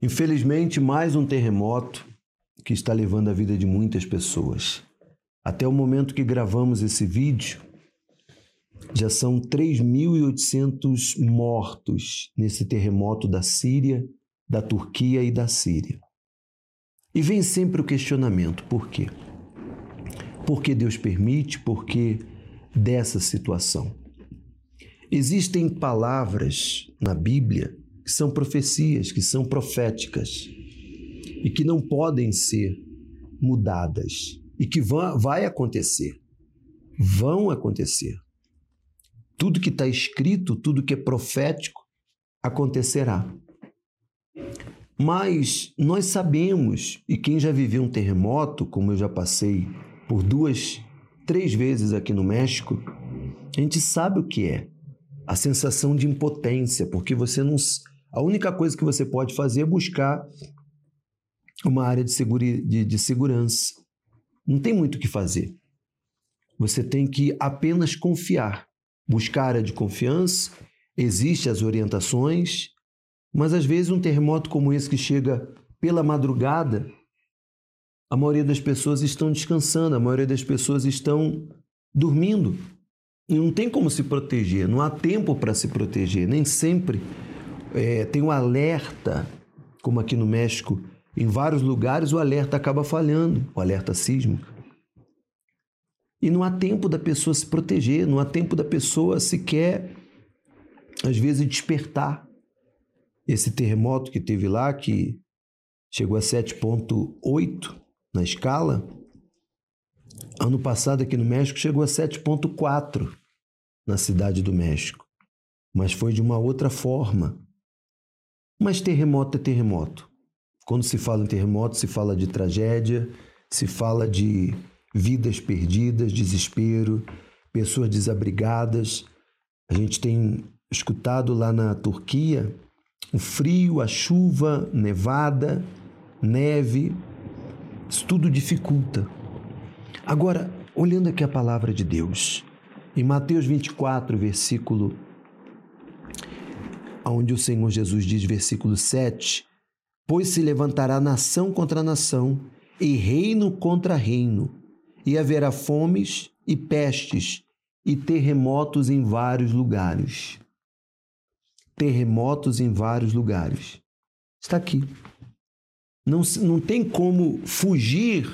Infelizmente, mais um terremoto que está levando a vida de muitas pessoas. Até o momento que gravamos esse vídeo, já são 3.800 mortos nesse terremoto da Síria, da Turquia e da Síria. E vem sempre o questionamento: por quê? Por que Deus permite? Por que dessa situação? Existem palavras na Bíblia que são profecias, que são proféticas e que não podem ser mudadas e que vão, vai acontecer. Vão acontecer. Tudo que está escrito, tudo que é profético, acontecerá. Mas nós sabemos, e quem já viveu um terremoto, como eu já passei por duas, três vezes aqui no México, a gente sabe o que é a sensação de impotência, porque você não. A única coisa que você pode fazer é buscar uma área de, seguri, de, de segurança. Não tem muito o que fazer. Você tem que apenas confiar, buscar área de confiança, existem as orientações, mas às vezes um terremoto como esse que chega pela madrugada, a maioria das pessoas estão descansando, a maioria das pessoas estão dormindo. E não tem como se proteger, não há tempo para se proteger. Nem sempre é, tem um alerta, como aqui no México, em vários lugares o alerta acaba falhando, o alerta sísmico. E não há tempo da pessoa se proteger, não há tempo da pessoa sequer, às vezes, despertar. Esse terremoto que teve lá, que chegou a 7,8 na escala, ano passado aqui no México chegou a 7,4 na cidade do México. Mas foi de uma outra forma. Mas terremoto é terremoto. Quando se fala em terremoto, se fala de tragédia, se fala de vidas perdidas, desespero, pessoas desabrigadas. A gente tem escutado lá na Turquia o frio, a chuva, nevada, neve, isso tudo dificulta. Agora, olhando aqui a palavra de Deus, em Mateus 24, versículo onde o Senhor Jesus diz, versículo 7, pois se levantará nação contra nação e reino contra reino, e haverá fomes e pestes e terremotos em vários lugares terremotos em vários lugares. Está aqui. Não, não tem como fugir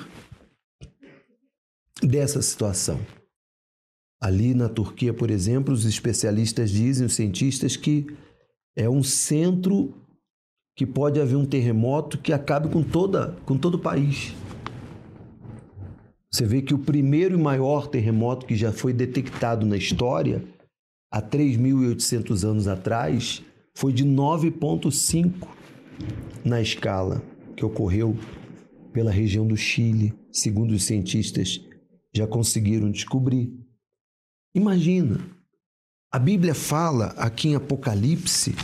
dessa situação. Ali na Turquia, por exemplo, os especialistas dizem, os cientistas, que é um centro que pode haver um terremoto que acabe com, toda, com todo o país. Você vê que o primeiro e maior terremoto que já foi detectado na história há 3.800 anos atrás, foi de 9,5 na escala que ocorreu pela região do Chile, segundo os cientistas já conseguiram descobrir. Imagina, a Bíblia fala aqui em Apocalipse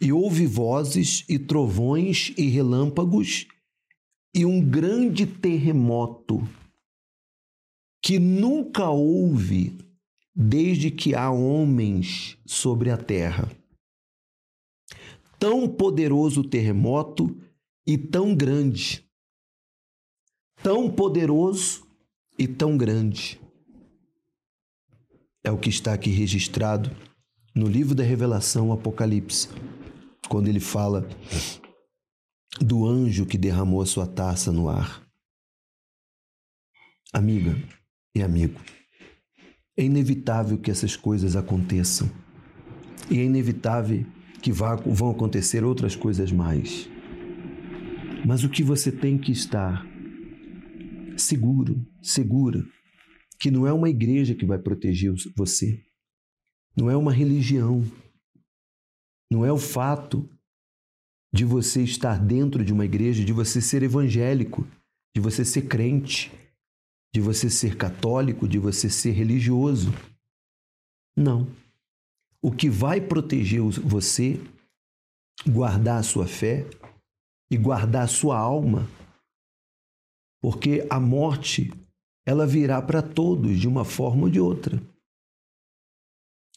e houve vozes e trovões e relâmpagos e um grande terremoto que nunca houve desde que há homens sobre a terra. Tão poderoso terremoto e tão grande. Tão poderoso e tão grande. É o que está aqui registrado no livro da Revelação Apocalipse, quando ele fala do anjo que derramou a sua taça no ar. Amiga e amigo, é inevitável que essas coisas aconteçam. E é inevitável que vá, vão acontecer outras coisas mais. Mas o que você tem que estar seguro, segura, que não é uma igreja que vai proteger você, não é uma religião, não é o fato de você estar dentro de uma igreja, de você ser evangélico, de você ser crente de você ser católico, de você ser religioso. Não. O que vai proteger você, guardar a sua fé e guardar a sua alma, porque a morte ela virá para todos de uma forma ou de outra.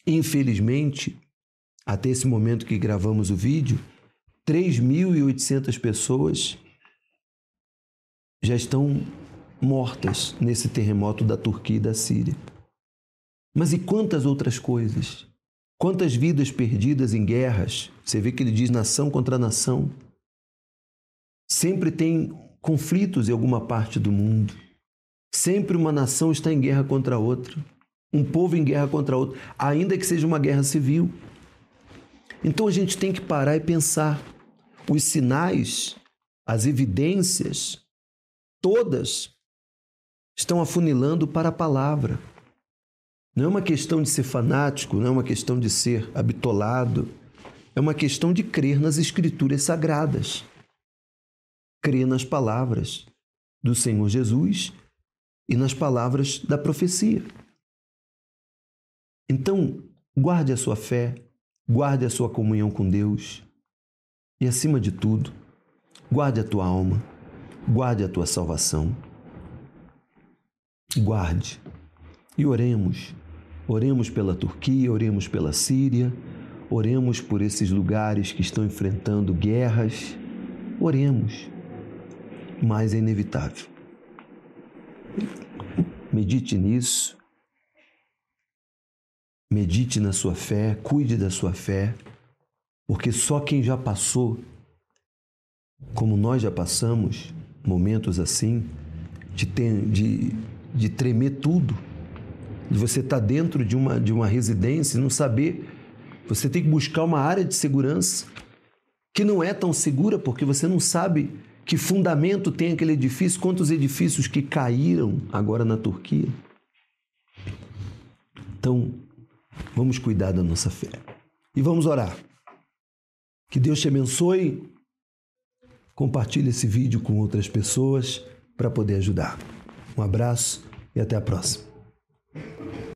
Infelizmente, até esse momento que gravamos o vídeo, 3.800 pessoas já estão mortas nesse terremoto da Turquia e da Síria. Mas e quantas outras coisas? Quantas vidas perdidas em guerras? Você vê que ele diz nação contra nação. Sempre tem conflitos em alguma parte do mundo. Sempre uma nação está em guerra contra outra. Um povo em guerra contra outro, ainda que seja uma guerra civil. Então a gente tem que parar e pensar. Os sinais, as evidências, todas estão afunilando para a palavra. Não é uma questão de ser fanático, não é uma questão de ser habitolado, é uma questão de crer nas Escrituras sagradas, crer nas palavras do Senhor Jesus e nas palavras da profecia. Então, guarde a sua fé, guarde a sua comunhão com Deus e, acima de tudo, guarde a tua alma, guarde a tua salvação. Guarde e oremos. Oremos pela Turquia, oremos pela Síria, oremos por esses lugares que estão enfrentando guerras. Oremos, mas é inevitável. Medite nisso, medite na sua fé, cuide da sua fé, porque só quem já passou, como nós já passamos, momentos assim, de, ter, de, de tremer tudo, de você estar tá dentro de uma, de uma residência e não saber. Você tem que buscar uma área de segurança que não é tão segura porque você não sabe que fundamento tem aquele edifício, quantos edifícios que caíram agora na Turquia. Então, vamos cuidar da nossa fé. E vamos orar. Que Deus te abençoe. Compartilhe esse vídeo com outras pessoas para poder ajudar. Um abraço e até a próxima.